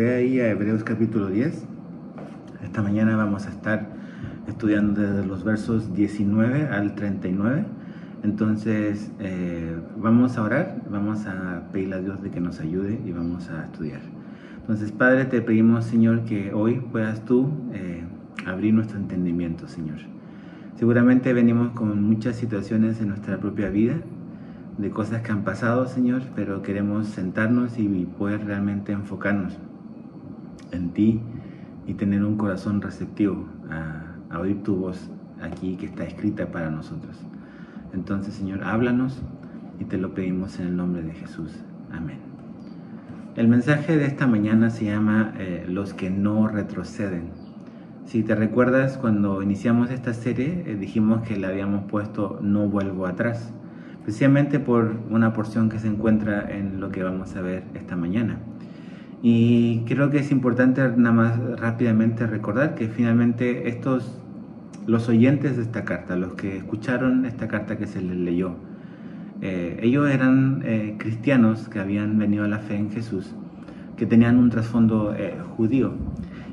ve ahí a Hebreos capítulo 10. Esta mañana vamos a estar estudiando desde los versos 19 al 39. Entonces eh, vamos a orar, vamos a pedirle a Dios de que nos ayude y vamos a estudiar. Entonces Padre, te pedimos Señor que hoy puedas tú eh, abrir nuestro entendimiento, Señor. Seguramente venimos con muchas situaciones en nuestra propia vida de cosas que han pasado, Señor, pero queremos sentarnos y poder realmente enfocarnos en ti y tener un corazón receptivo a, oír tu voz aquí que está escrita para nosotros. Entonces, Señor, háblanos y te lo pedimos en el nombre de Jesús. Amén. El mensaje de esta mañana se llama eh, Los que no retroceden. Si te recuerdas, cuando iniciamos esta serie, eh, dijimos que le habíamos puesto No vuelvo atrás especialmente por una porción que se encuentra en lo que vamos a ver esta mañana. Y creo que es importante nada más rápidamente recordar que finalmente estos, los oyentes de esta carta, los que escucharon esta carta que se les leyó, eh, ellos eran eh, cristianos que habían venido a la fe en Jesús, que tenían un trasfondo eh, judío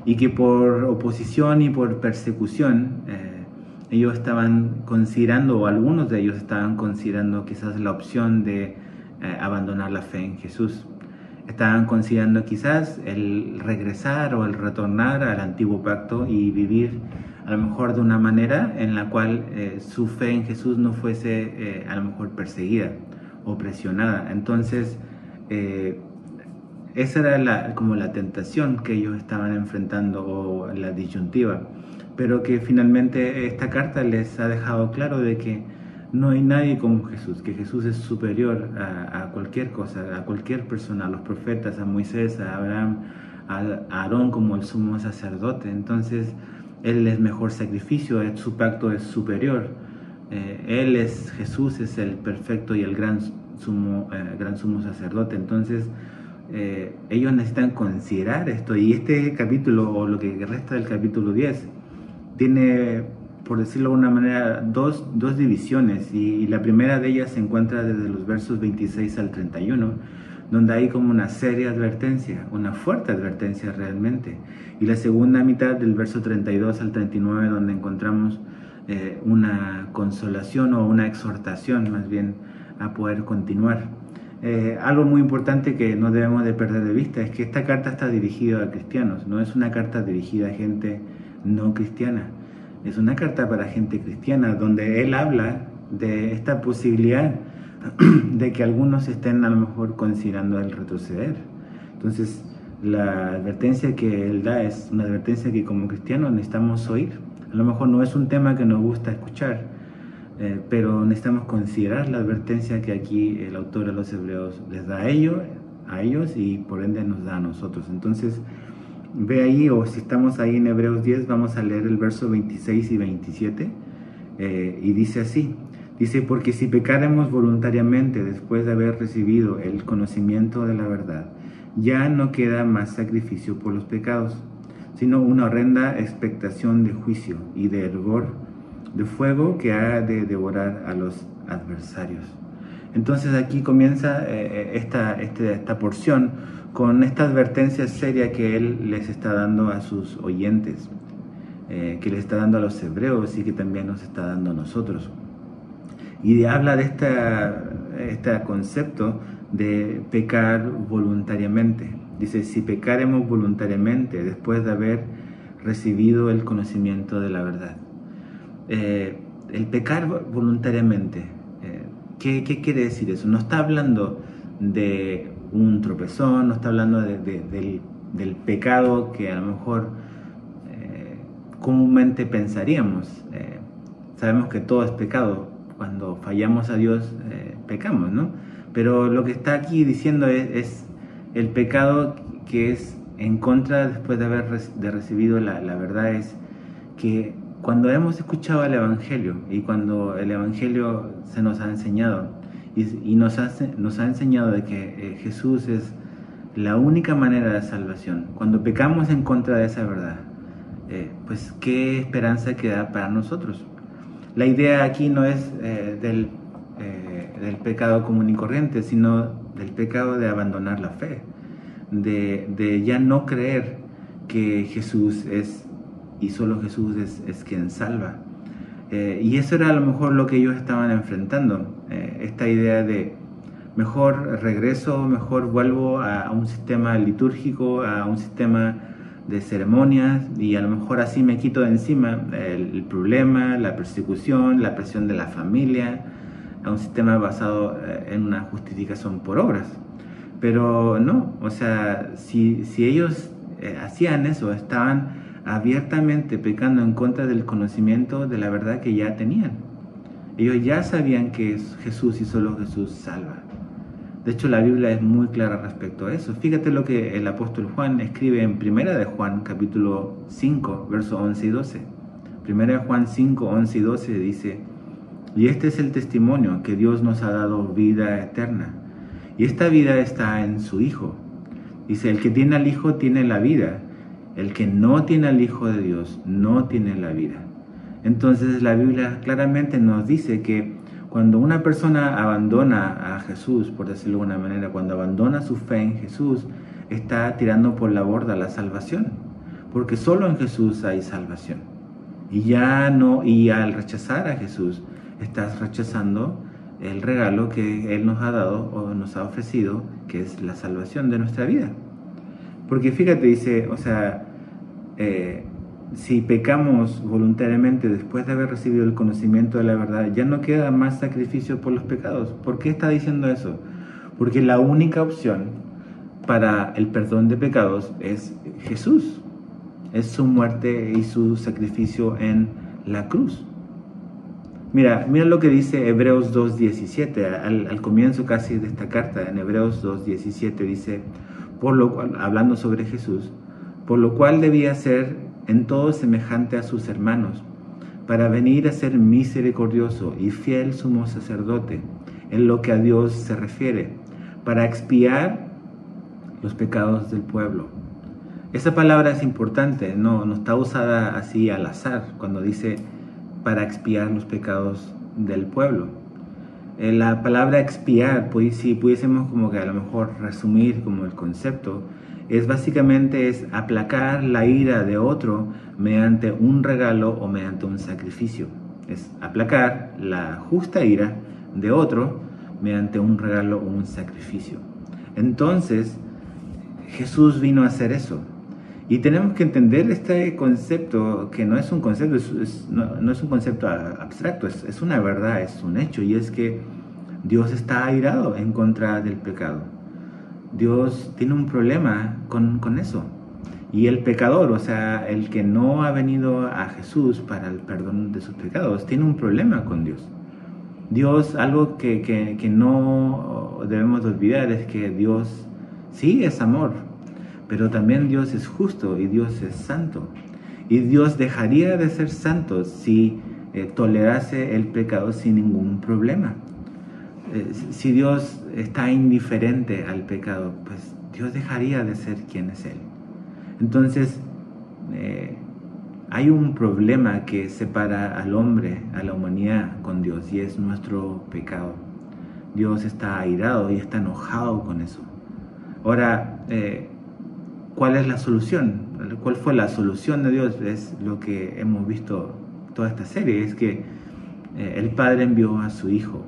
y que por oposición y por persecución ellos estaban considerando, o algunos de ellos estaban considerando quizás la opción de abandonar la fe en Jesús. Estaban considerando quizás el regresar o el retornar al antiguo pacto y vivir a lo mejor de una manera en la cual eh, su fe en Jesús no fuese eh, a lo mejor perseguida o presionada. Entonces, esa era la, como la tentación que ellos estaban enfrentando o la disyuntiva pero que finalmente esta carta les ha dejado claro de que no hay nadie como Jesús, que Jesús es superior a, cualquier cosa, a cualquier persona, a los profetas, a Moisés, a Abraham, a, Aarón como el sumo sacerdote. Entonces, Él es mejor sacrificio, su pacto es superior. Eh, él es Jesús, es el perfecto y el gran sumo, eh, gran sumo sacerdote. Entonces, eh, ellos necesitan considerar esto. Y este capítulo, o lo que resta del capítulo 10, tiene, por decirlo de alguna manera, dos, dos divisiones y, la primera de ellas se encuentra desde los versos 26 al 31, donde hay como una seria advertencia, una fuerte advertencia realmente. Y la segunda mitad del verso 32 al 39, donde encontramos eh, una consolación o una exhortación más bien a poder continuar. Eh, algo muy importante que no debemos de perder de vista es que esta carta está dirigida a cristianos, no es una carta dirigida a gente no cristiana. Es una carta para gente cristiana donde él habla de esta posibilidad de que algunos estén a lo mejor considerando el retroceder. Entonces, la advertencia que él da es una advertencia que como cristianos necesitamos oír. A lo mejor no es un tema que nos gusta escuchar, eh, pero necesitamos considerar la advertencia que aquí el autor de los Hebreos les da a ellos, a ellos y por ende nos da a nosotros. Entonces, Ve ahí, o si estamos ahí en Hebreos 10, vamos a leer el verso 26 y 27. Eh, y dice así, dice, porque si pecaremos voluntariamente después de haber recibido el conocimiento de la verdad, ya no queda más sacrificio por los pecados, sino una horrenda expectación de juicio y de hervor de fuego que ha de devorar a los adversarios. Entonces aquí comienza eh, eh, esta, este, esta porción con esta advertencia seria que él les está dando a sus oyentes, eh, que le está dando a los hebreos y que también nos está dando a nosotros. Y habla de este concepto de pecar voluntariamente. Dice, si pecaremos voluntariamente después de haber recibido el conocimiento de la verdad. el pecar voluntariamente ¿Qué, quiere decir eso? No está hablando de un tropezón, no está hablando del, pecado que a lo mejor eh, comúnmente pensaríamos. Eh, sabemos que todo es pecado. Cuando fallamos a Dios, eh, pecamos, ¿no? Pero lo que está aquí diciendo es, el pecado que es en contra después de haber de recibido la, la verdad es que cuando hemos escuchado el Evangelio y cuando el Evangelio se nos ha enseñado y, nos, ha, nos ha enseñado de que eh, Jesús es la única manera de salvación, cuando pecamos en contra de esa verdad, eh, pues qué esperanza queda para nosotros. La idea aquí no es eh, del, del pecado común y corriente, sino del pecado de abandonar la fe, de, ya no creer que Jesús es y solo Jesús es, quien salva. Eh, y eso era a lo mejor lo que ellos estaban enfrentando, eh, esta idea de mejor regreso, mejor vuelvo a, un sistema litúrgico, a un sistema de ceremonias y a lo mejor así me quito de encima el, problema, la persecución, la presión de la familia, a un sistema basado eh, en una justificación por obras. Pero no, o sea, si, si ellos eh, hacían eso, estaban abiertamente pecando en contra del conocimiento de la verdad que ya tenían. Ellos ya sabían que Jesús y solo Jesús salva. De hecho, la Biblia es muy clara respecto a eso. Fíjate lo que el apóstol Juan escribe en Primera de Juan, capítulo 5, versos 11 y 12. Primera de Juan 5, 11 y 12 dice, y este es el testimonio que Dios nos ha dado vida eterna. Y esta vida está en su Hijo. Dice, el que tiene al Hijo tiene la vida. El que no tiene al Hijo de Dios no tiene la vida. Entonces la Biblia claramente nos dice que cuando una persona abandona a Jesús, por decirlo de alguna manera, cuando abandona su fe en Jesús, está tirando por la borda la salvación, porque solo en Jesús hay salvación. Y ya no, y al rechazar a Jesús, estás rechazando el regalo que Él nos ha dado o nos ha ofrecido, que es la salvación de nuestra vida. Porque fíjate, dice, o sea, eh, si pecamos voluntariamente después de haber recibido el conocimiento de la verdad, ya no queda más sacrificio por los pecados. ¿Por qué está diciendo eso? Porque la única opción para el perdón de pecados es Jesús. Es su muerte y su sacrificio en la cruz. Mira, mira lo que dice Hebreos 2.17, al, al comienzo casi de esta carta, en Hebreos 2.17 dice, por lo cual, hablando sobre Jesús, por lo cual debía ser en todo semejante a sus hermanos, para venir a ser misericordioso y fiel sumo sacerdote en lo que a Dios se refiere, para expiar los pecados del pueblo. Esa palabra es importante, no, no está usada así al azar cuando dice para expiar los pecados del pueblo. Eh, la palabra expiar, pues si pudiésemos como que a lo mejor resumir como el concepto, es básicamente es aplacar la ira de otro mediante un regalo o mediante un sacrificio. Es aplacar la justa ira de otro mediante un regalo o un sacrificio. Entonces, Jesús vino a hacer eso. Y tenemos que entender este concepto, que no es un concepto, no, es un concepto abstracto, es, es una verdad, es un hecho, y es que Dios está airado en contra del pecado. Dios tiene un problema con, eso. Y el pecador, o sea, el que no ha venido a Jesús para el perdón de sus pecados, tiene un problema con Dios. Dios, algo que, que, no debemos olvidar es que Dios sí es amor, pero también Dios es justo y Dios es santo. Y Dios dejaría de ser santo si eh, tolerase el pecado sin ningún problema. Eh, si Dios está indiferente al pecado, pues Dios dejaría de ser quien es Él. Entonces, eh, hay un problema que separa al hombre, a la humanidad con Dios, y es nuestro pecado. Dios está airado y está enojado con eso. Ahora, eh, ¿cuál es la solución? ¿Cuál fue la solución de Dios? Es lo que hemos visto toda esta serie, es que el Padre envió a su Hijo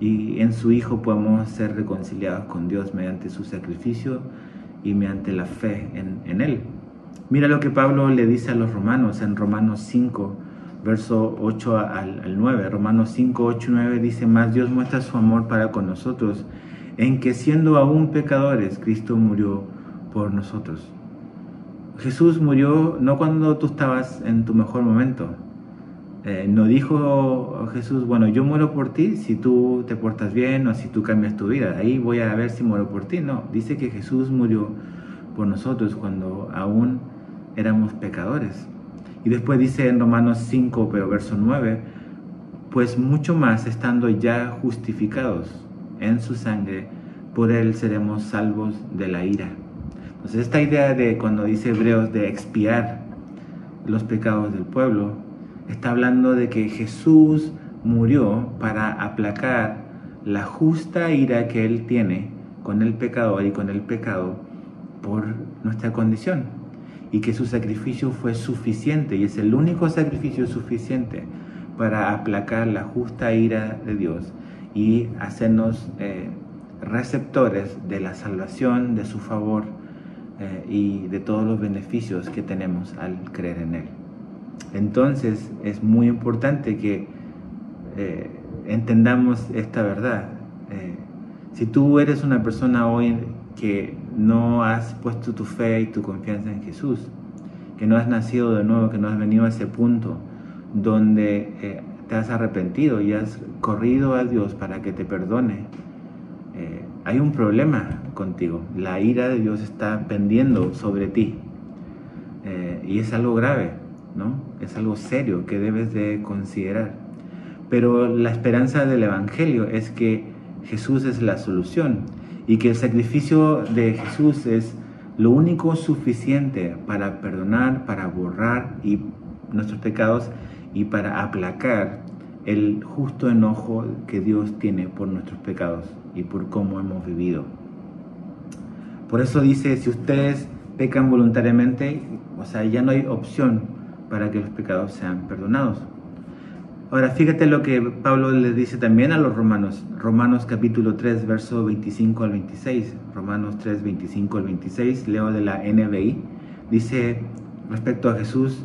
y en su Hijo podemos ser reconciliados con Dios mediante su sacrificio y mediante la fe en, Él. Mira lo que Pablo le dice a los romanos en Romanos 5, verso 8 al, al 9. Romanos 5, 8 y 9 dice, más Dios muestra su amor para con nosotros, en que siendo aún pecadores, Cristo murió por nosotros. Jesús murió no cuando tú estabas en tu mejor momento, eh, no dijo Jesús, bueno, yo muero por ti si tú te portas bien o si tú cambias tu vida. Ahí voy a ver si muero por ti. No, dice que Jesús murió por nosotros cuando aún éramos pecadores. Y después dice en Romanos 5, pero verso 9, pues mucho más estando ya justificados en su sangre, por él seremos salvos de la ira. Entonces esta idea de cuando dice Hebreos de expiar los pecados del pueblo, está hablando de que Jesús murió para aplacar la justa ira que Él tiene con el pecador y con el pecado por nuestra condición y que su sacrificio fue suficiente y es el único sacrificio suficiente para aplacar la justa ira de Dios y hacernos eh, receptores de la salvación, de su favor eh, y de todos los beneficios que tenemos al creer en Él. Entonces es muy importante que eh, entendamos esta verdad. si tú eres una persona hoy que no has puesto tu fe y tu confianza en Jesús, que no has nacido de nuevo, que no has venido a ese punto donde eh, te has arrepentido y has corrido a Dios para que te perdone, eh, hay un problema contigo. La ira de Dios está pendiendo sobre ti eh, y es algo grave, ¿no? Es algo serio que debes de considerar. Pero la esperanza del Evangelio es que Jesús es la solución y que el sacrificio de Jesús es lo único suficiente para perdonar, para borrar nuestros pecados y para aplacar el justo enojo que Dios tiene por nuestros pecados y por cómo hemos vivido. Por eso dice, si ustedes pecan voluntariamente, o sea, ya no hay opción para que los pecados sean perdonados. Ahora, fíjate lo que Pablo le dice también a los romanos. Romanos capítulo 3, verso 25 al 26. Romanos 3, 25 al 26, leo de la NBI. Dice respecto a Jesús,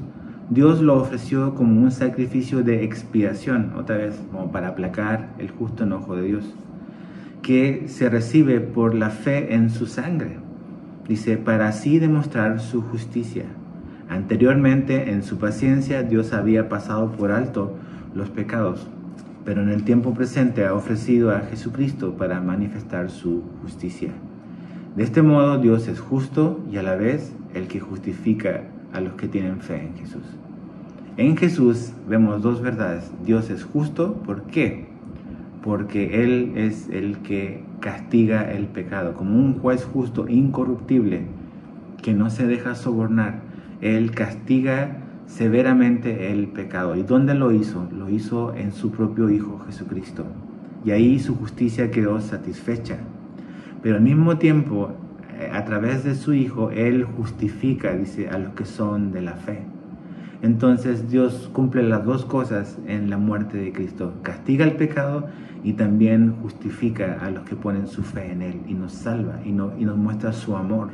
Dios lo ofreció como un sacrificio de expiación, otra vez, como para aplacar el justo enojo de Dios, que se recibe por la fe en su sangre. Dice, para así demostrar su justicia. Anteriormente, en su paciencia, Dios había pasado por alto los pecados, pero en el tiempo presente ha ofrecido a Jesucristo para manifestar su justicia. De este modo Dios es justo y a la vez el que justifica a los que tienen fe en Jesús. En Jesús vemos dos verdades. Dios es justo, ¿por qué? Porque Él es el que castiga el pecado. Como un juez justo, incorruptible, que no se deja sobornar, Él castiga severamente el pecado. ¿Y dónde lo hizo? Lo hizo en su propio Hijo Jesucristo. Y ahí su justicia quedó satisfecha. Pero al mismo tiempo, eh, a través de su Hijo, Él justifica, dice, a los que son de la fe. Entonces Dios cumple las dos cosas en la muerte de Cristo. Castiga el pecado y también justifica a los que ponen su fe en Él y nos salva y, y nos muestra su amor.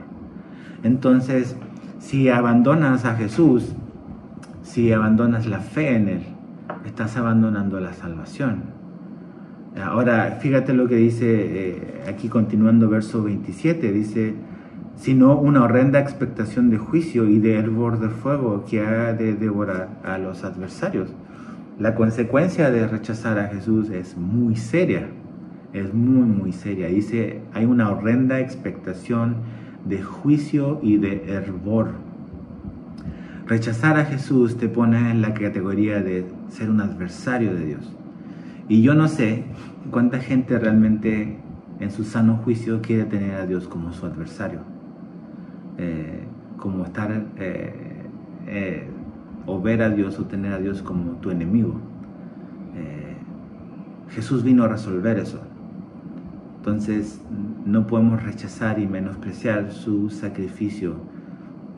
Entonces, si abandonas a Jesús, si abandonas la fe en Él, estás abandonando la salvación. Ahora, fíjate lo que dice eh, aquí continuando verso 27, dice, sino una horrenda expectación de juicio y de hervor de fuego que ha de devorar a los adversarios. La consecuencia de rechazar a Jesús es muy seria, es muy, muy seria. Dice, hay una horrenda expectación de juicio y de hervor Rechazar a Jesús te pone en la categoría de ser un adversario de Dios. Y yo no sé cuánta gente realmente en su sano juicio quiere tener a Dios como su adversario. Eh, como estar eh, eh, o ver a Dios o tener a Dios como tu enemigo. Jesús vino a resolver eso. Entonces no podemos rechazar y menospreciar su sacrificio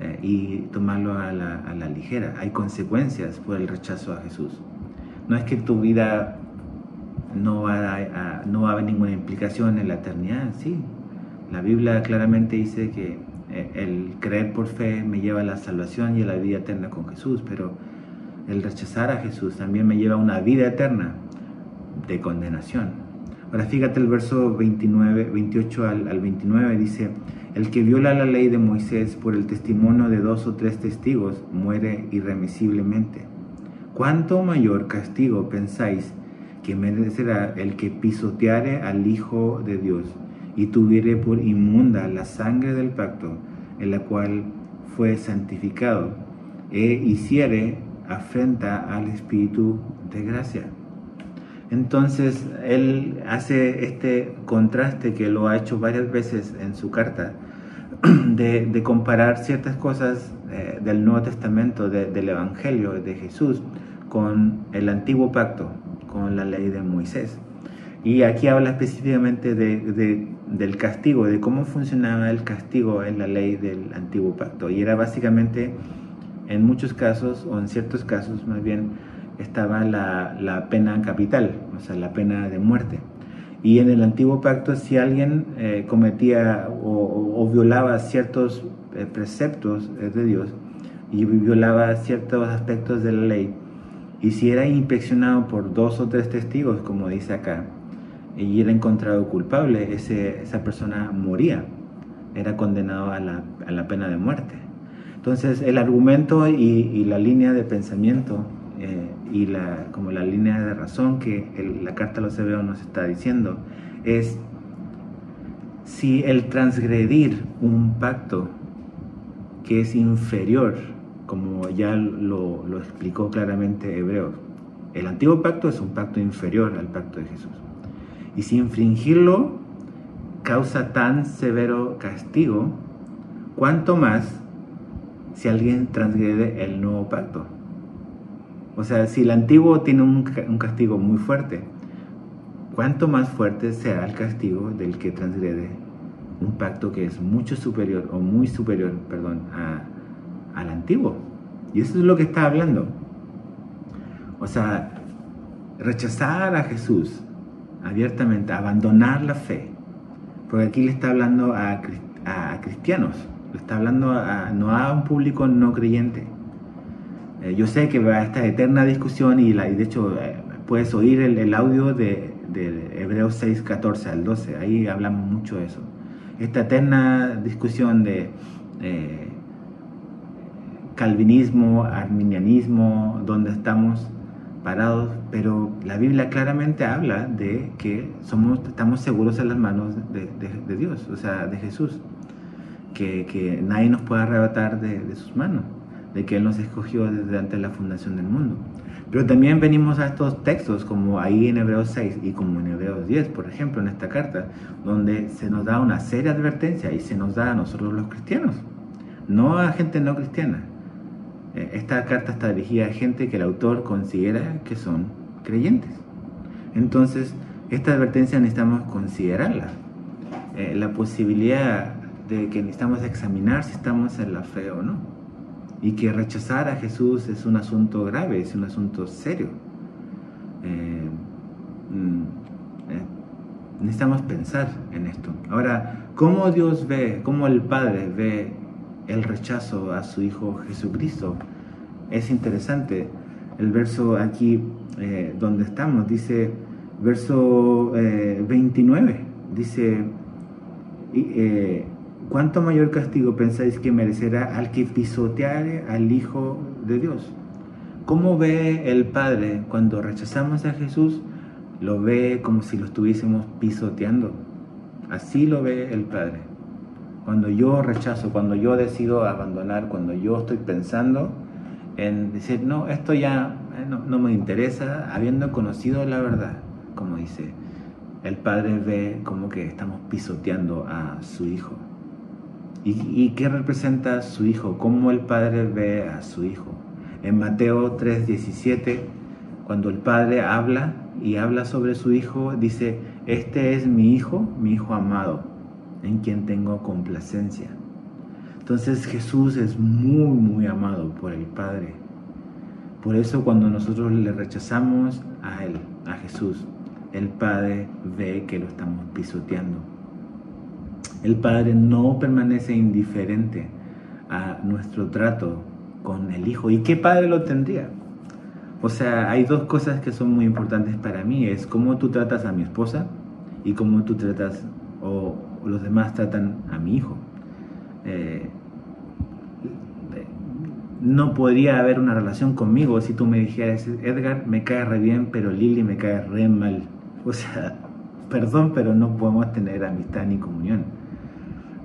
eh, y tomarlo a la, ligera. Hay consecuencias por el rechazo a Jesús. No es que tu vida no va a, no va a haber ninguna implicación en la eternidad, sí. La Biblia claramente dice que eh, el creer por fe me lleva a la salvación y a la vida eterna con Jesús, pero el rechazar a Jesús también me lleva a una vida eterna de condenación. Ahora fíjate el verso 29, 28 al, al 29 dice, el que viola la ley de Moisés por el testimonio de dos o tres testigos muere irremisiblemente. ¿Cuánto mayor castigo pensáis que merecerá el que pisoteare al Hijo de Dios y tuviere por inmunda la sangre del pacto en la cual fue santificado e hiciere afrenta al Espíritu de gracia? Entonces él hace este contraste que lo ha hecho varias veces en su carta, de, comparar ciertas cosas eh, del Nuevo Testamento, del Evangelio de Jesús, con el antiguo pacto, con la ley de Moisés. Y aquí habla específicamente de, del castigo, de cómo funcionaba el castigo en la ley del antiguo pacto. Y era básicamente, en muchos casos, o en ciertos casos más bien, estaba la, pena capital, o sea, la pena de muerte. Y en el antiguo pacto, si alguien eh, cometía o, violaba ciertos eh, preceptos eh, de Dios y violaba ciertos aspectos de la ley, y si era inspeccionado por dos o tres testigos, como dice acá, y era encontrado culpable, ese, esa persona moría, era condenado a la, a la pena de muerte. Entonces, el argumento y la línea de pensamiento eh, y la, como la línea de razón que la carta a los hebreos nos está diciendo es si el transgredir un pacto que es inferior, como ya lo, explicó claramente Hebreos, el antiguo pacto es un pacto inferior al pacto de Jesús. Y si infringirlo causa tan severo castigo, cuanto más si alguien transgrede el nuevo pacto. O sea, si el antiguo tiene un, castigo muy fuerte, ¿cuánto más fuerte será el castigo del que transgrede un pacto que es mucho superior o muy superior, perdón, al antiguo? Y eso es lo que está hablando. O sea, rechazar a Jesús abiertamente, abandonar la fe, porque aquí le está hablando a, cristianos, le está hablando no a un público no creyente eh, yo sé que va a esta eterna discusión y, la, de hecho eh, puedes oír el, audio de, Hebreos 6, 14 al 12, ahí hablamos mucho de eso. Esta eterna discusión de eh, calvinismo, arminianismo, donde estamos parados, pero la Biblia claramente habla de que somos, estamos seguros en las manos de, Dios, o sea, de Jesús, que, nadie nos puede arrebatar de sus manos de que Él nos escogió desde antes de la fundación del mundo. Pero también venimos a estos textos, como ahí en Hebreos 6 y como en Hebreos 10, por ejemplo, en esta carta, donde se nos da una seria advertencia y se nos da a nosotros los cristianos, no a gente no cristiana. Eh, esta carta está dirigida a gente que el autor considera que son creyentes. Entonces, esta advertencia necesitamos considerarla. Eh, la posibilidad de que necesitamos examinar si estamos en la fe o no y que rechazar a Jesús es un asunto grave, es un asunto serio. Eh, mm, eh, necesitamos pensar en esto. Ahora, ¿cómo Dios ve, cómo el Padre ve el rechazo a su Hijo Jesucristo? Es interesante. El verso aquí eh, donde estamos dice, verso 29, dice, ¿cuánto mayor castigo pensáis que merecerá al que pisoteare al Hijo de Dios? ¿Cómo ve el Padre cuando rechazamos a Jesús? Lo ve como si lo estuviésemos pisoteando. Así lo ve el Padre. Cuando yo rechazo, cuando yo decido abandonar, cuando yo estoy pensando en decir, no, esto ya eh, no, no me interesa, habiendo conocido la verdad, como dice, el Padre ve como que estamos pisoteando a su Hijo. ¿Y, qué representa su hijo? ¿Cómo el padre ve a su hijo? En Mateo 3:17, cuando el padre habla y habla sobre su hijo, dice, este es mi hijo, mi hijo amado, en quien tengo complacencia. Entonces Jesús es muy, muy amado por el Padre. Por eso cuando nosotros le rechazamos a Él, a Jesús, el Padre ve que lo estamos pisoteando el Padre no permanece indiferente a nuestro trato con el Hijo. ¿Y qué padre lo tendría? O sea, hay dos cosas que son muy importantes para mí. Es cómo tú tratas a mi esposa y cómo tú tratas o, los demás tratan a mi hijo. Eh, no podría haber una relación conmigo si tú me dijeras, Edgar me cae re bien, pero Lili me cae re mal. O sea, perdón, pero no podemos tener amistad ni comunión.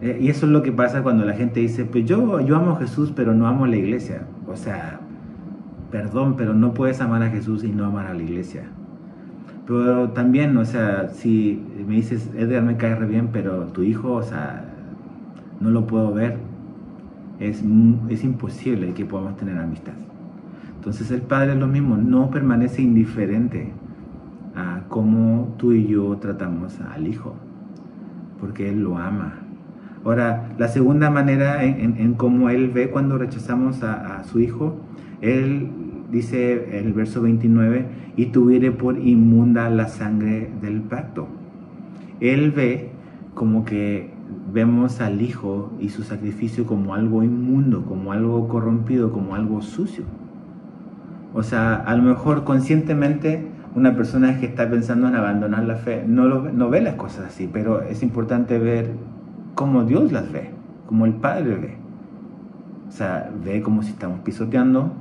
Eh, y eso es lo que pasa cuando la gente dice, pues yo, yo amo a Jesús, pero no amo a la iglesia. O sea, perdón, pero no puedes amar a Jesús y no amar a la iglesia. Pero también, o sea, si me dices, Edgar me cae re bien, pero tu hijo, o sea, no lo puedo ver, es, es imposible que podamos tener amistad. Entonces el Padre es lo mismo, no permanece indiferente a cómo tú y yo tratamos al Hijo. porque Él lo ama. Ahora, la segunda manera en, cómo Él ve cuando rechazamos a, su Hijo, Él dice el verso 29, y tuviere por inmunda la sangre del pacto. Él ve como que vemos al Hijo y su sacrificio como algo inmundo, como algo corrompido, como algo sucio. O sea, a lo mejor conscientemente una persona que está pensando en abandonar la fe no, lo, no ve las cosas así, pero es importante ver cómo Dios las ve, como el Padre ve. O sea, ve como si estamos pisoteando,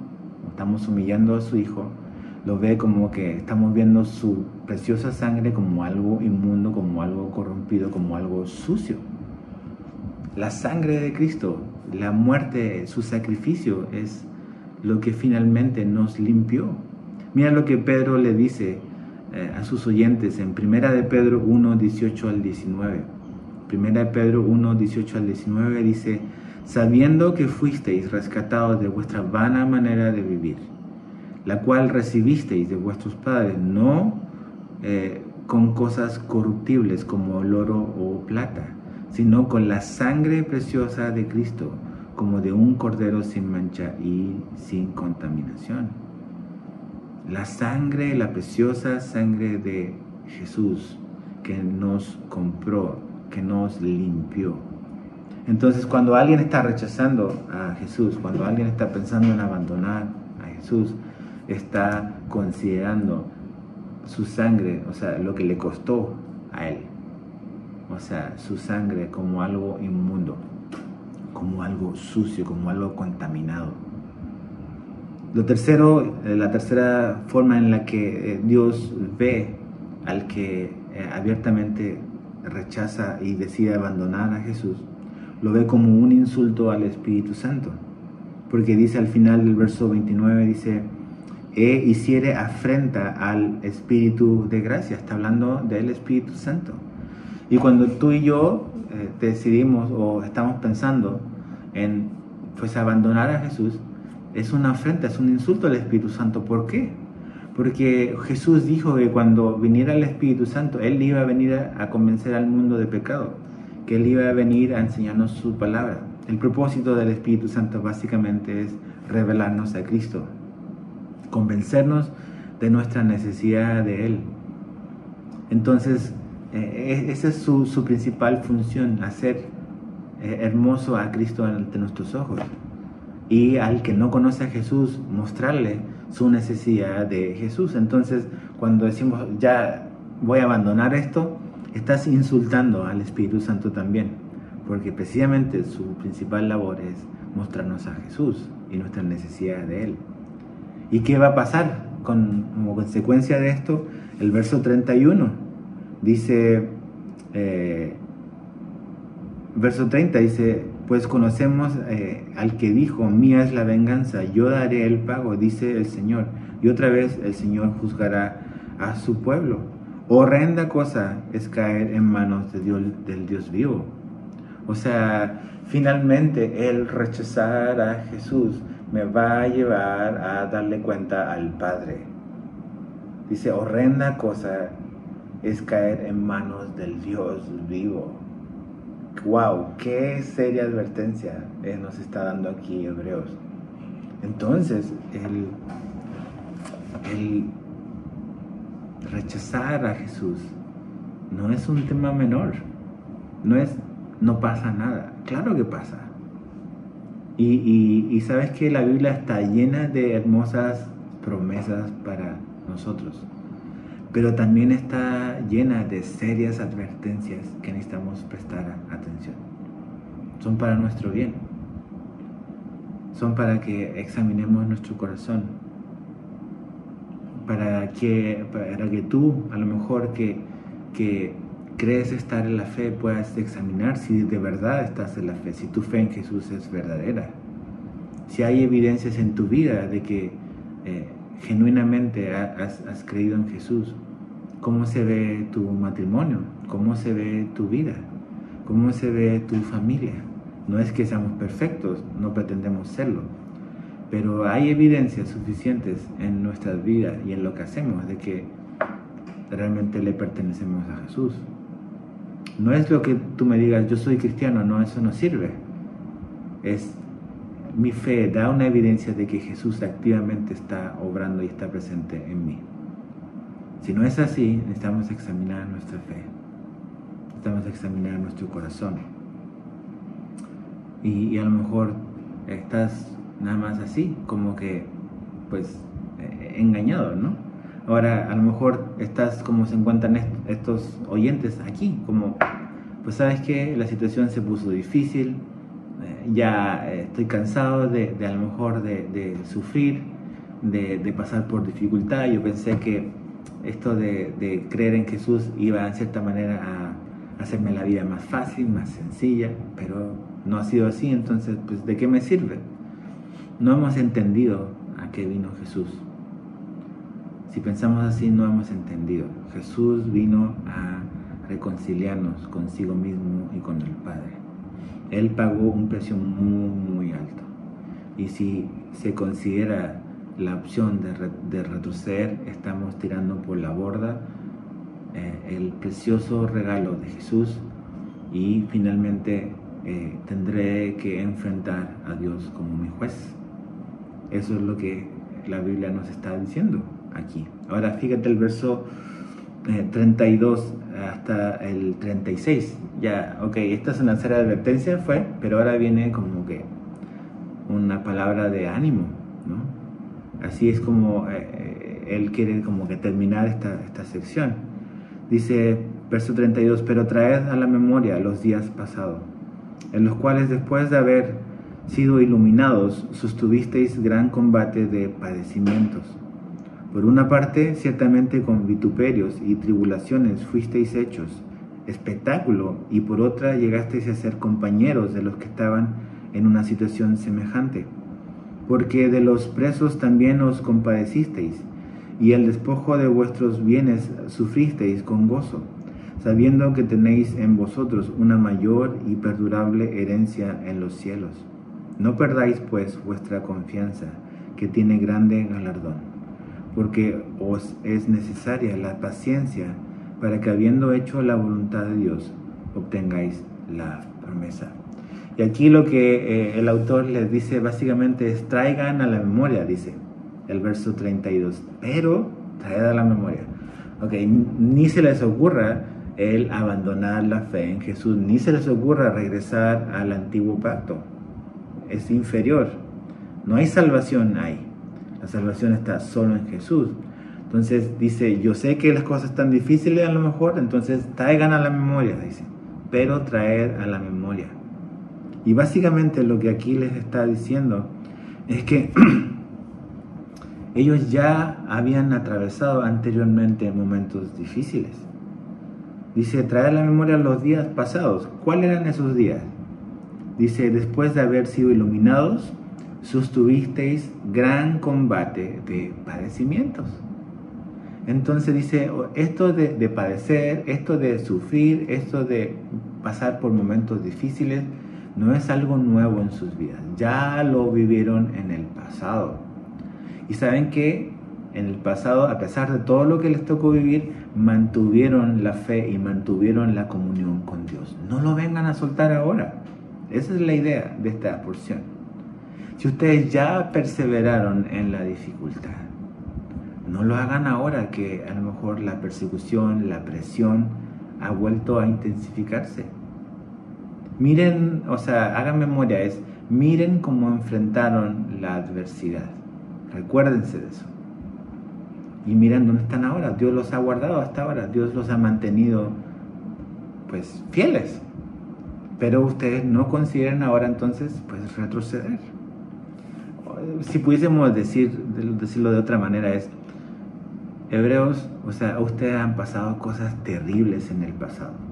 estamos humillando a su Hijo, lo ve como que estamos viendo su preciosa sangre como algo inmundo, como algo corrompido, como algo sucio. La sangre de Cristo, la muerte, su sacrificio es lo que finalmente nos limpió. Mira lo que Pedro le dice eh, a sus oyentes en Primera de Pedro 1, 18 al 19. Primera de Pedro 1, 18 al 19 dice, sabiendo que fuisteis rescatados de vuestra vana manera de vivir, la cual recibisteis de vuestros padres, no eh, con cosas corruptibles como el oro o plata, sino con la sangre preciosa de Cristo, como de un cordero sin mancha y sin contaminación. La sangre, la preciosa sangre de Jesús que nos compró, que nos limpió. Entonces cuando alguien está rechazando a Jesús, cuando alguien está pensando en abandonar a Jesús, está considerando su sangre, o sea, lo que le costó a él, o sea, su sangre como algo inmundo, como algo sucio, como algo contaminado. Lo tercero, eh, la tercera forma en la que eh, Dios ve al que eh, abiertamente rechaza y decide abandonar a Jesús, lo ve como un insulto al Espíritu Santo. Porque dice al final del verso 29, dice, e hiciere afrenta al Espíritu de gracia. Está hablando del Espíritu Santo. Y cuando tú y yo eh, decidimos o estamos pensando en pues abandonar a Jesús, es una afrenta, es un insulto al Espíritu Santo. ¿Por qué? Porque Jesús dijo que cuando viniera el Espíritu Santo, Él iba a venir a, convencer al mundo de pecado, que Él iba a venir a enseñarnos su palabra. El propósito del Espíritu Santo básicamente es revelarnos a Cristo, convencernos de nuestra necesidad de Él. Entonces, eh, e, esa es su, principal función, hacer eh, hermoso a Cristo ante nuestros ojos. Y al que no conoce a Jesús, mostrarle su necesidad de Jesús. Entonces, cuando decimos, ya voy a abandonar esto, estás insultando al Espíritu Santo también, porque precisamente su principal labor es mostrarnos a Jesús y nuestra necesidad de Él. ¿Y qué va a pasar como consecuencia de esto? El verso 31 dice, eh, verso 30 dice, pues conocemos eh, al que dijo, mía es la venganza, yo daré el pago, dice el Señor. Y otra vez el Señor juzgará a su pueblo. Horrenda cosa es caer en manos de Dios, del Dios vivo. O sea, finalmente el rechazar a Jesús me va a llevar a darle cuenta al Padre. Dice, horrenda cosa es caer en manos del Dios vivo. ¡Wow! ¡Qué seria advertencia nos está dando aquí Hebreos! Entonces, el, el rechazar a Jesús no es un tema menor. No es, no pasa nada. Claro que pasa. Y, sabes que la Biblia está llena de hermosas promesas para nosotros, pero también está llena de serias advertencias que necesitamos prestar atención. Son para nuestro bien, son para que examinemos nuestro corazón, para que, para que tú, a lo mejor que, que crees estar en la fe, puedas examinar si de verdad estás en la fe, si tu fe en Jesús es verdadera. Si hay evidencias en tu vida de que eh, genuinamente has, has creído en Jesús, cómo se ve tu matrimonio, cómo se ve tu vida, cómo se ve tu familia. No es que seamos perfectos, no pretendemos serlo, pero hay evidencias suficientes en nuestras vidas y en lo que hacemos de que realmente le pertenecemos a Jesús. No es lo que tú me digas, yo soy cristiano, no, eso no sirve. Es mi fe da una evidencia de que Jesús activamente está obrando y está presente en mí. Si no es así, necesitamos examinar nuestra fe. Necesitamos examinar nuestro corazón. Y, a lo mejor estás nada más así, como que, pues, eh, engañado, ¿no? Ahora, a lo mejor estás como se encuentran estos oyentes aquí, como, pues sabes que la situación se puso difícil, eh, ya estoy cansado de, a lo mejor de, sufrir, de, de, pasar por dificultad. Yo pensé que esto de, creer en Jesús iba en cierta manera a hacerme la vida más fácil, más sencilla, pero no ha sido así, entonces, pues, ¿de qué me sirve? No hemos entendido a qué vino Jesús. Si pensamos así, no hemos entendido. Jesús vino a reconciliarnos consigo mismo y con el Padre. Él pagó un precio muy, muy alto. Y si se considera la opción de, retroceder, estamos tirando por la borda eh, el precioso regalo de Jesús y finalmente eh, tendré que enfrentar a Dios como mi juez. Eso es lo que la Biblia nos está diciendo aquí. Ahora fíjate el verso 32 eh, hasta el 36. Ya, ok, esta es una serie de advertencia, fue, pero ahora viene como que una palabra de ánimo. Así es como eh, eh, él quiere como que terminar esta, esta sección. Dice, verso 32, pero traed a la memoria los días pasados, en los cuales después de haber sido iluminados, sostuvisteis gran combate de padecimientos. Por una parte, ciertamente con vituperios y tribulaciones fuisteis hechos espectáculo, y por otra llegasteis a ser compañeros de los que estaban en una situación semejante porque de los presos también os compadecisteis, y el despojo de vuestros bienes sufristeis con gozo, sabiendo que tenéis en vosotros una mayor y perdurable herencia en los cielos. No perdáis pues vuestra confianza, que tiene grande galardón, porque os es necesaria la paciencia para que habiendo hecho la voluntad de Dios, obtengáis la promesa. Y aquí lo que eh, el autor les dice básicamente es traigan a la memoria, dice el verso 32, pero traed a la memoria. Ok, ni se les ocurra el abandonar la fe en Jesús, ni se les ocurra regresar al antiguo pacto. Es inferior. No hay salvación ahí. La salvación está solo en Jesús. Entonces dice, yo sé que las cosas están difíciles a lo mejor, entonces traigan a la memoria, dice, pero traer a la memoria. Y básicamente lo que aquí les está diciendo es que ellos ya habían atravesado anteriormente momentos difíciles. Dice, traer a la memoria los días pasados. ¿Cuáles eran esos días? Dice, después de haber sido iluminados, sostuvisteis gran combate de padecimientos. Entonces dice, esto de, de, padecer, esto de sufrir, esto de pasar por momentos difíciles, no es algo nuevo en sus vidas, ya lo vivieron en el pasado. Y saben que en el pasado, a pesar de todo lo que les tocó vivir, mantuvieron la fe y mantuvieron la comunión con Dios. No lo vengan a soltar ahora. Esa es la idea de esta porción. Si ustedes ya perseveraron en la dificultad, no lo hagan ahora que a lo mejor la persecución, la presión ha vuelto a intensificarse. Miren, o sea, hagan memoria, es miren cómo enfrentaron la adversidad. Recuérdense de eso. Y miren dónde están ahora. Dios los ha guardado hasta ahora. Dios los ha mantenido, pues, fieles. Pero ustedes no consideren ahora entonces, pues, retroceder. Si pudiésemos decir, decirlo de otra manera, es, hebreos, o sea, ustedes han pasado cosas terribles en el pasado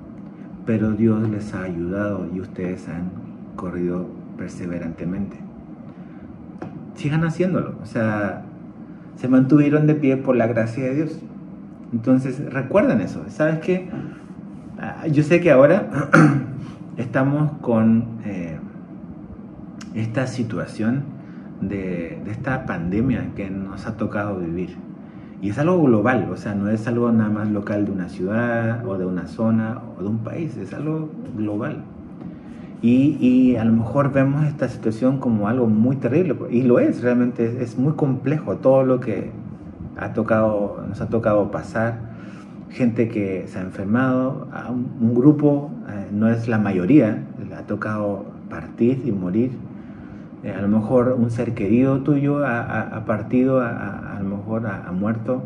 pero Dios les ha ayudado y ustedes han corrido perseverantemente. Sigan haciéndolo, o sea, se mantuvieron de pie por la gracia de Dios. Entonces, recuerden eso. ¿Sabes qué? Ah, yo sé que ahora estamos con eh, esta situación de, de esta pandemia que nos ha tocado vivir. Y es algo global, o sea, no es algo nada más local de una ciudad o de una zona o de un país, es algo global. Y, y, a lo mejor vemos esta situación como algo muy terrible, y lo es, realmente es, muy complejo todo lo que ha tocado, nos ha tocado pasar, gente que se ha enfermado, a un, grupo, eh, no es la mayoría, le ha tocado partir y morir, eh, a lo mejor un ser querido tuyo ha, partido, a, lo mejor ha, muerto,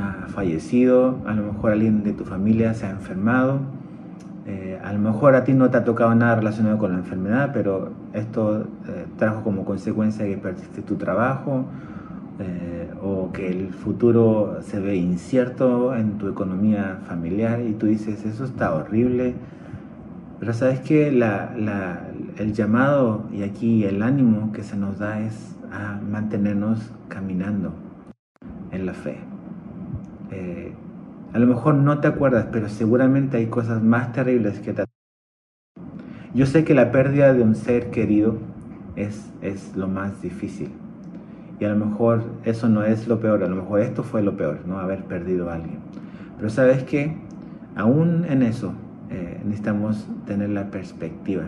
ha fallecido, a lo mejor alguien de tu familia se ha enfermado, eh, a lo mejor a ti no te ha tocado nada relacionado con la enfermedad, pero esto eh, trajo como consecuencia que perdiste tu trabajo o que el futuro se ve incierto en tu economía familiar y tú dices, eso está horrible, pero sabes que el llamado y aquí el ánimo que se nos da es a mantenernos caminando en la fe. Eh, a lo mejor no te acuerdas, pero seguramente hay cosas más terribles que te... Yo sé que la pérdida de un ser querido es, es lo más difícil. Y a lo mejor eso no es lo peor, a lo mejor esto fue lo peor, ¿no? Haber perdido a alguien. Pero sabes que aún en eso eh, necesitamos tener la perspectiva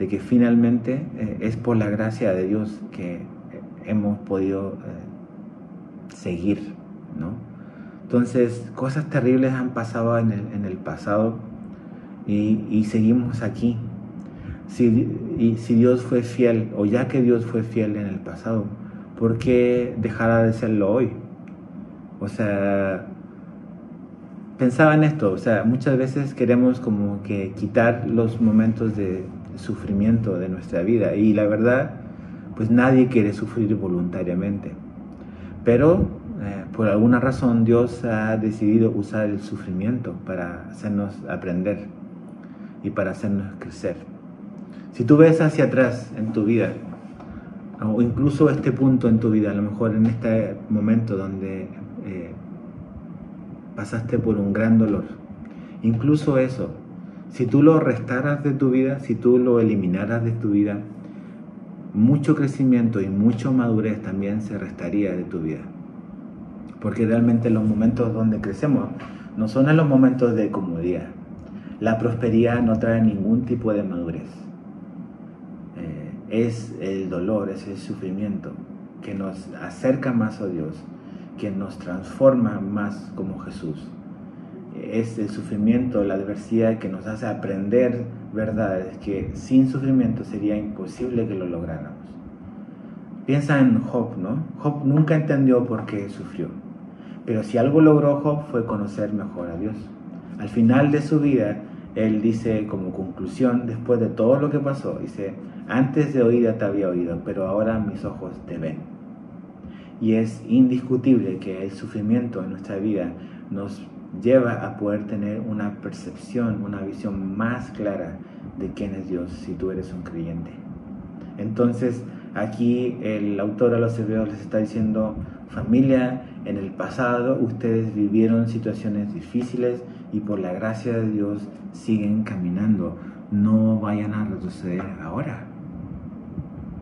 de que finalmente eh, es por la gracia de Dios que eh, hemos podido eh, seguir, ¿no? Entonces, cosas terribles han pasado en el, pasado y, seguimos aquí. Si, y si Dios fue fiel, o ya que Dios fue fiel en el pasado, ¿por qué dejará de serlo hoy? O sea, pensaba en esto, o sea, muchas veces queremos como que quitar los momentos de sufrimiento de nuestra vida y la verdad, pues nadie quiere sufrir voluntariamente. Pero eh, por alguna razón Dios ha decidido usar el sufrimiento para hacernos aprender y para hacernos crecer. Si tú ves hacia atrás en tu vida, o incluso este punto en tu vida, a lo mejor en este momento donde eh, pasaste por un gran dolor, incluso eso si tú lo restaras de tu vida, si tú lo eliminaras de tu vida, mucho crecimiento y mucha madurez también se restaría de tu vida. Porque realmente los momentos donde crecemos no son en los momentos de comodidad. La prosperidad no trae ningún tipo de madurez. Eh, es el dolor, es el sufrimiento que nos acerca más a Dios, que nos transforma más como Jesús es el sufrimiento, la adversidad que nos hace aprender verdades que sin sufrimiento sería imposible que lo lográramos. Piensa en Job, ¿no? Job nunca entendió por qué sufrió, pero si algo logró Job fue conocer mejor a Dios. Al final de su vida, él dice como conclusión, después de todo lo que pasó, dice, antes de oír te había oído, pero ahora mis ojos te ven. Y es indiscutible que el sufrimiento en nuestra vida nos lleva a poder tener una percepción, una visión más clara de quién es Dios si tú eres un creyente. Entonces, aquí el autor a los hebreos les está diciendo, familia, en el pasado ustedes vivieron situaciones difíciles y por la gracia de Dios siguen caminando. No vayan a retroceder ahora.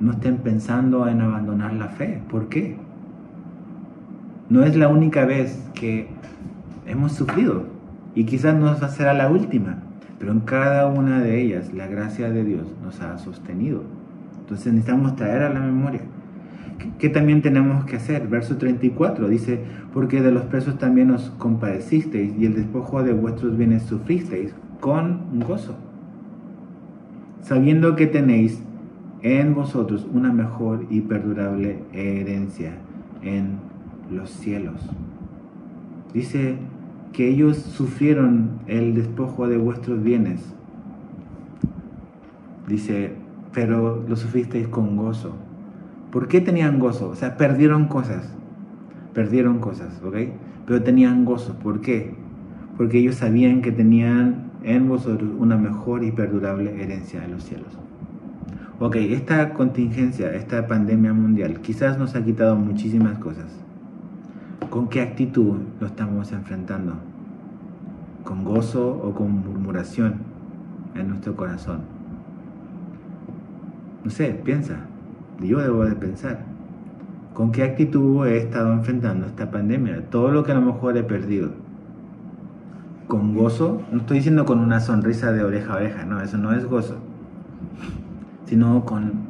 No estén pensando en abandonar la fe. ¿Por qué? No es la única vez que hemos sufrido y quizás no será la última, pero en cada una de ellas la gracia de Dios nos ha sostenido. Entonces necesitamos traer a la memoria. ¿Qué, también tenemos que hacer? Verso 34 dice, porque de los presos también os compadecisteis y el despojo de vuestros bienes sufristeis con gozo, sabiendo que tenéis en vosotros una mejor y perdurable herencia en los cielos. Dice que ellos sufrieron el despojo de vuestros bienes. Dice, pero lo sufristeis con gozo. ¿Por qué tenían gozo? O sea, perdieron cosas. Perdieron cosas, ¿ok? Pero tenían gozo. ¿Por qué? Porque ellos sabían que tenían en vosotros una mejor y perdurable herencia de los cielos. Ok, esta contingencia, esta pandemia mundial, quizás nos ha quitado muchísimas cosas ¿Con qué actitud lo estamos enfrentando? ¿Con gozo o con murmuración en nuestro corazón? No sé, piensa. Yo debo de pensar. ¿Con qué actitud he estado enfrentando esta pandemia? Todo lo que a lo mejor he perdido. Con gozo, no estoy diciendo con una sonrisa de oreja a oreja, no, eso no es gozo, sino con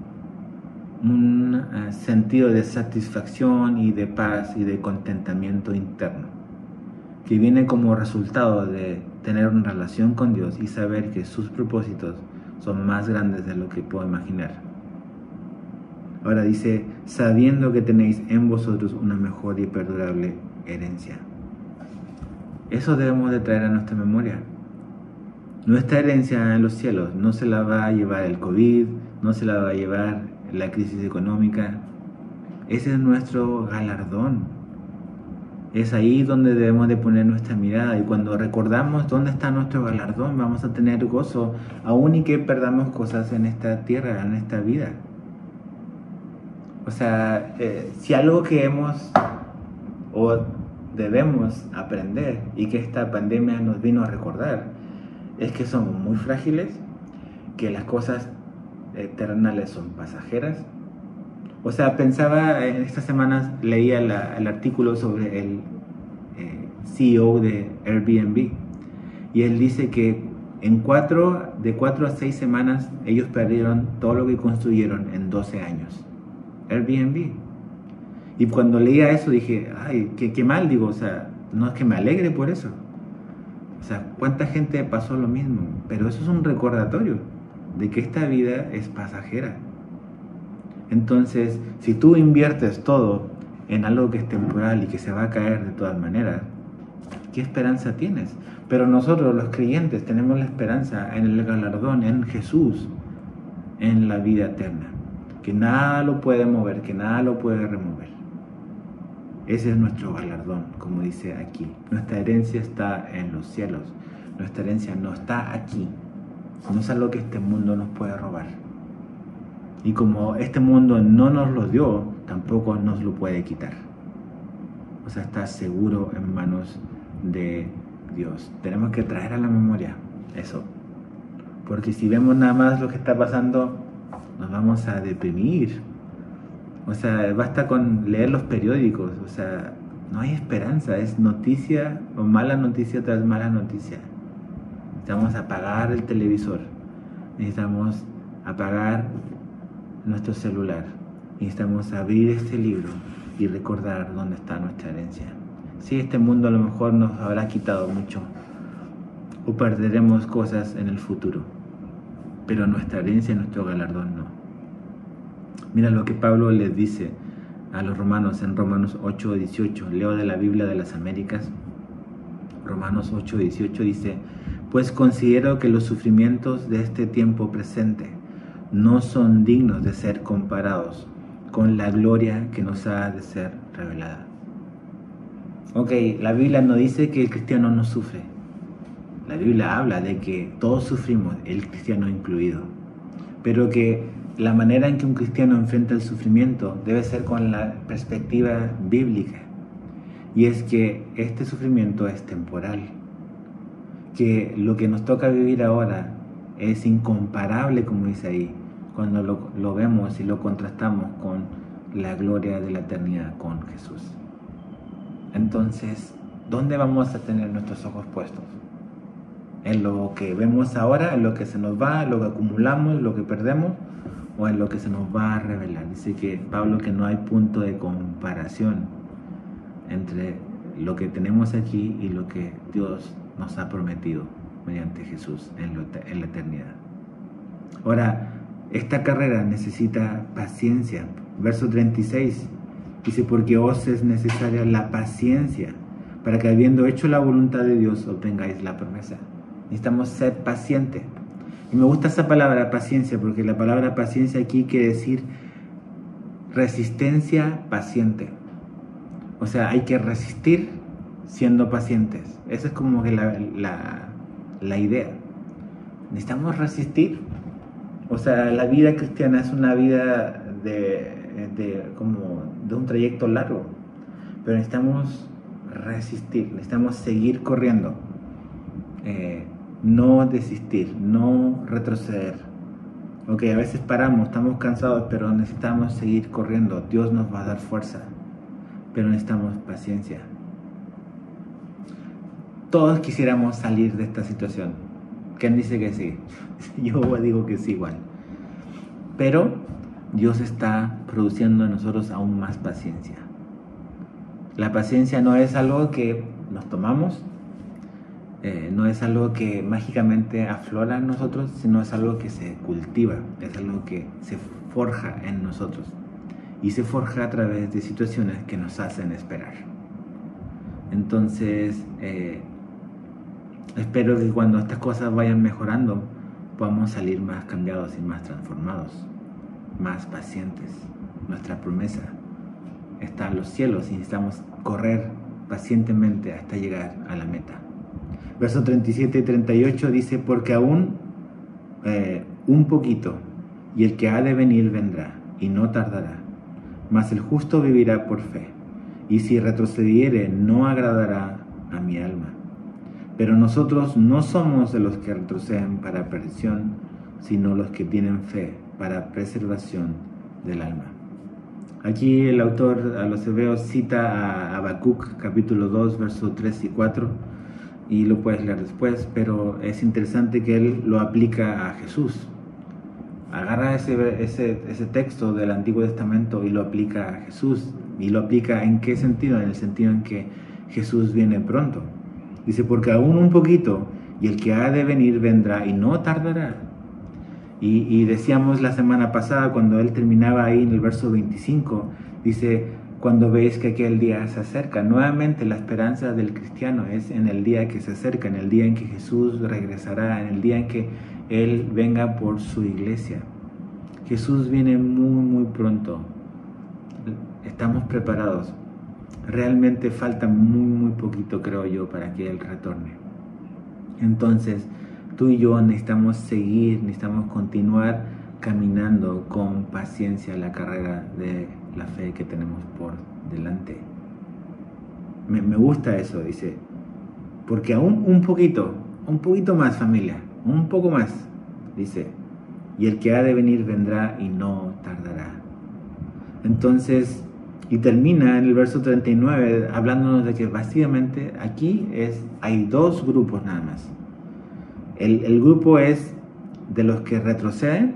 un eh, sentido de satisfacción y de paz y de contentamiento interno, que viene como resultado de tener una relación con Dios y saber que sus propósitos son más grandes de lo que puedo imaginar. Ahora dice, sabiendo que tenéis en vosotros una mejor y perdurable herencia. Eso debemos de traer a nuestra memoria. Nuestra herencia en los cielos no se la va a llevar el COVID, no se la va a llevar la crisis económica. Ese es nuestro galardón. Es ahí donde debemos de poner nuestra mirada y cuando recordamos dónde está nuestro galardón vamos a tener gozo, aun y que perdamos cosas en esta tierra, en esta vida. O sea, eh, si algo que hemos o debemos aprender y que esta pandemia nos vino a recordar es que somos muy frágiles, que las cosas eternales son pasajeras. O sea, pensaba en estas semanas, leía el artículo sobre el eh, CEO de Airbnb y él dice que en cuatro, de cuatro a seis semanas ellos perdieron todo lo que construyeron en 12 años. Airbnb. Y cuando leía eso dije, ay, qué, qué mal, digo, o sea, no es que me alegre por eso. O sea, cuánta gente pasó lo mismo, pero eso es un recordatorio de que esta vida es pasajera. Entonces, si tú inviertes todo en algo que es temporal y que se va a caer de todas maneras, ¿qué esperanza tienes? Pero nosotros los creyentes tenemos la esperanza en el galardón, en Jesús, en la vida eterna que nada lo puede mover, que nada lo puede remover. Ese es nuestro galardón, como dice aquí. Nuestra herencia está en los cielos. Nuestra herencia no está aquí. No es algo que este mundo nos puede robar. Y como este mundo no nos lo dio, tampoco nos lo puede quitar. O sea, está seguro en manos de Dios. Tenemos que traer a la memoria eso. Porque si vemos nada más lo que está pasando nos vamos a deprimir. O sea, basta con leer los periódicos, o sea, no hay esperanza, es noticia o mala noticia tras mala noticia. Necesitamos apagar el televisor, necesitamos apagar nuestro celular, necesitamos abrir este libro y recordar dónde está nuestra herencia. Sí, este mundo a lo mejor nos habrá quitado mucho o perderemos cosas en el futuro pero nuestra herencia, nuestro galardón no. Mira lo que Pablo les dice a los romanos en Romanos 8, 18. Leo de la Biblia de las Américas. Romanos 8, 18 dice, pues considero que los sufrimientos de este tiempo presente no son dignos de ser comparados con la gloria que nos ha de ser revelada. Ok, la Biblia no dice que el cristiano no sufre, la Biblia habla de que todos sufrimos, el cristiano incluido, pero que la manera en que un cristiano enfrenta el sufrimiento debe ser con la perspectiva bíblica. Y es que este sufrimiento es temporal, que lo que nos toca vivir ahora es incomparable, como dice ahí, cuando lo, lo vemos y lo contrastamos con la gloria de la eternidad con Jesús. Entonces, ¿dónde vamos a tener nuestros ojos puestos? en lo que vemos ahora, en lo que se nos va, lo que acumulamos, lo que perdemos o en lo que se nos va a revelar. Dice que Pablo que no hay punto de comparación entre lo que tenemos aquí y lo que Dios nos ha prometido mediante Jesús en, en la eternidad. Ahora, esta carrera necesita paciencia. Verso 36 dice, porque os es necesaria la paciencia para que habiendo hecho la voluntad de Dios obtengáis la promesa. Necesitamos ser pacientes. Y me gusta esa palabra paciencia porque la palabra paciencia aquí quiere decir resistencia paciente. O sea, hay que resistir siendo pacientes. Esa es como que la, la, idea. Necesitamos resistir. O sea, la vida cristiana es una vida de, de, como de un trayecto largo. Pero necesitamos resistir, necesitamos seguir corriendo. Eh, no desistir, no retroceder. Ok, a veces paramos, estamos cansados, pero necesitamos seguir corriendo. Dios nos va a dar fuerza, pero necesitamos paciencia. Todos quisiéramos salir de esta situación. ¿Quién dice que sí? Yo digo que sí igual. Pero Dios está produciendo en nosotros aún más paciencia. La paciencia no es algo que nos tomamos, eh, no es algo que mágicamente aflora en nosotros, sino es algo que se cultiva, es algo que se forja en nosotros y se forja a través de situaciones que nos hacen esperar. Entonces, eh, espero que cuando estas cosas vayan mejorando, podamos salir más cambiados y más transformados, más pacientes. Nuestra promesa está en los cielos y necesitamos correr pacientemente hasta llegar a la meta. Verso 37 y 38 dice, porque aún eh, un poquito, y el que ha de venir vendrá, y no tardará, mas el justo vivirá por fe, y si retrocediere no agradará a mi alma. Pero nosotros no somos de los que retroceden para perdición, sino los que tienen fe para preservación del alma. Aquí el autor a los hebreos cita a Habacuc capítulo 2 versos 3 y 4 y lo puedes leer después, pero es interesante que él lo aplica a Jesús. Agarra ese, ese, ese texto del Antiguo Testamento y lo aplica a Jesús. ¿Y lo aplica en qué sentido? En el sentido en que Jesús viene pronto. Dice, porque aún un poquito, y el que ha de venir vendrá y no tardará. Y, decíamos la semana pasada, cuando él terminaba ahí en el verso 25, dice, cuando veis que aquel día se acerca. Nuevamente la esperanza del cristiano es en el día que se acerca, en el día en que Jesús regresará, en el día en que Él venga por su iglesia. Jesús viene muy, muy pronto. Estamos preparados. Realmente falta muy, muy poquito, creo yo, para que Él retorne. Entonces, tú y yo necesitamos seguir, necesitamos continuar caminando con paciencia la carrera de la fe que tenemos por delante. Me, me gusta eso, dice, porque aún un poquito, un poquito más familia, un poco más, dice, y el que ha de venir vendrá y no tardará. Entonces, y termina en el verso 39 hablándonos de que básicamente aquí es, hay dos grupos nada más el, grupo es de los que retroceden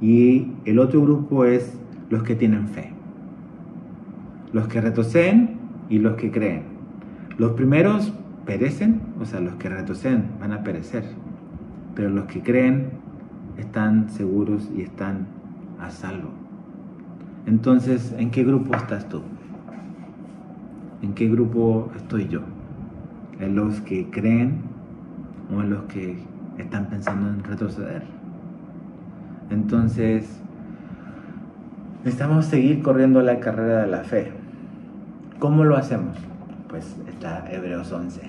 y el otro grupo es los que tienen fe. Los que retroceden y los que creen. Los primeros perecen, o sea, los que retroceden van a perecer, pero los que creen están seguros y están a salvo. Entonces, ¿en qué grupo estás tú? ¿En qué grupo estoy yo? ¿En los que creen o en los que están pensando en retroceder. Entonces, necesitamos seguir corriendo la carrera de la fe. ¿Cómo lo hacemos? Pues está Hebreos 11.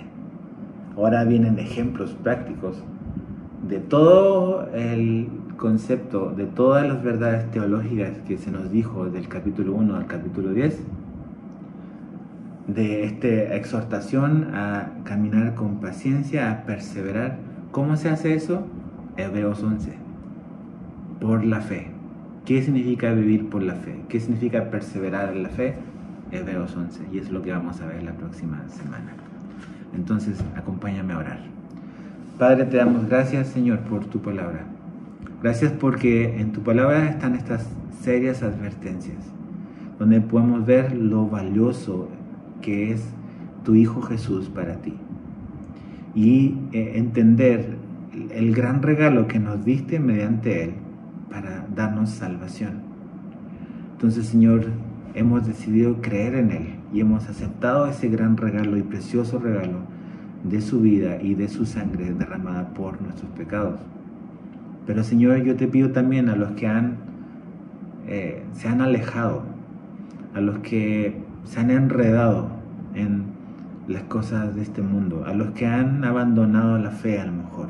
Ahora vienen ejemplos prácticos de todo el concepto, de todas las verdades teológicas que se nos dijo del capítulo 1 al capítulo 10 de esta exhortación a caminar con paciencia, a perseverar. ¿Cómo se hace eso? Hebreos 11. Por la fe. ¿Qué significa vivir por la fe? ¿Qué significa perseverar en la fe? Hebreos 11. Y es lo que vamos a ver la próxima semana. Entonces, acompáñame a orar. Padre, te damos gracias, Señor, por tu palabra. Gracias porque en tu palabra están estas serias advertencias, donde podemos ver lo valioso que es tu Hijo Jesús para ti. Y eh, entender el gran regalo que nos diste mediante Él para darnos salvación. Entonces, Señor, hemos decidido creer en Él y hemos aceptado ese gran regalo y precioso regalo de su vida y de su sangre derramada por nuestros pecados. Pero Señor, yo te pido también a los que eh, se han alejado, a los que se han enredado en las cosas de este mundo, a los que han abandonado la fe a lo mejor,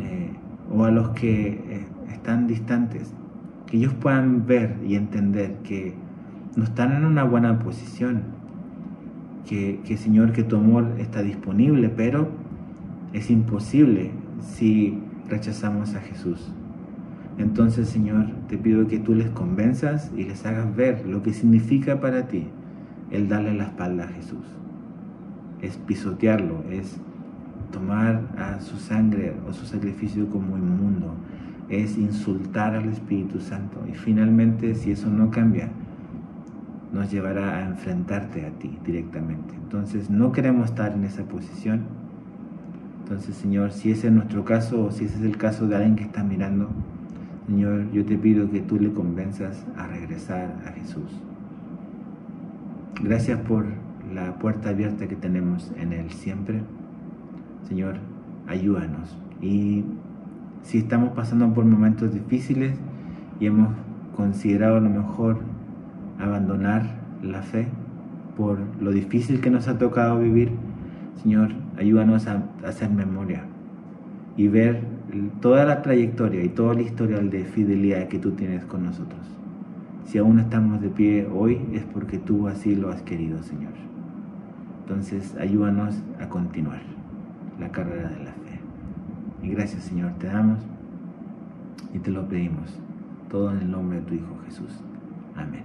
eh, o a los que eh, están distantes, que ellos puedan ver y entender que no están en una buena posición, que, que Señor, que tu amor está disponible, pero es imposible si rechazamos a Jesús. Entonces, Señor, te pido que tú les convenzas y les hagas ver lo que significa para ti el darle la espalda a Jesús. Es pisotearlo, es tomar a su sangre o su sacrificio como inmundo, es insultar al Espíritu Santo. Y finalmente, si eso no cambia, nos llevará a enfrentarte a ti directamente. Entonces, no queremos estar en esa posición. Entonces, Señor, si ese es nuestro caso o si ese es el caso de alguien que está mirando, Señor, yo te pido que tú le convenzas a regresar a Jesús. Gracias por la puerta abierta que tenemos en Él siempre. Señor, ayúdanos. Y si estamos pasando por momentos difíciles y hemos considerado a lo mejor abandonar la fe por lo difícil que nos ha tocado vivir, Señor, ayúdanos a hacer memoria y ver toda la trayectoria y todo el historial de fidelidad que tú tienes con nosotros. Si aún estamos de pie hoy es porque tú así lo has querido, Señor. Entonces, ayúdanos a continuar la carrera de la fe. Y gracias, Señor, te damos y te lo pedimos. Todo en el nombre de tu Hijo Jesús. Amén.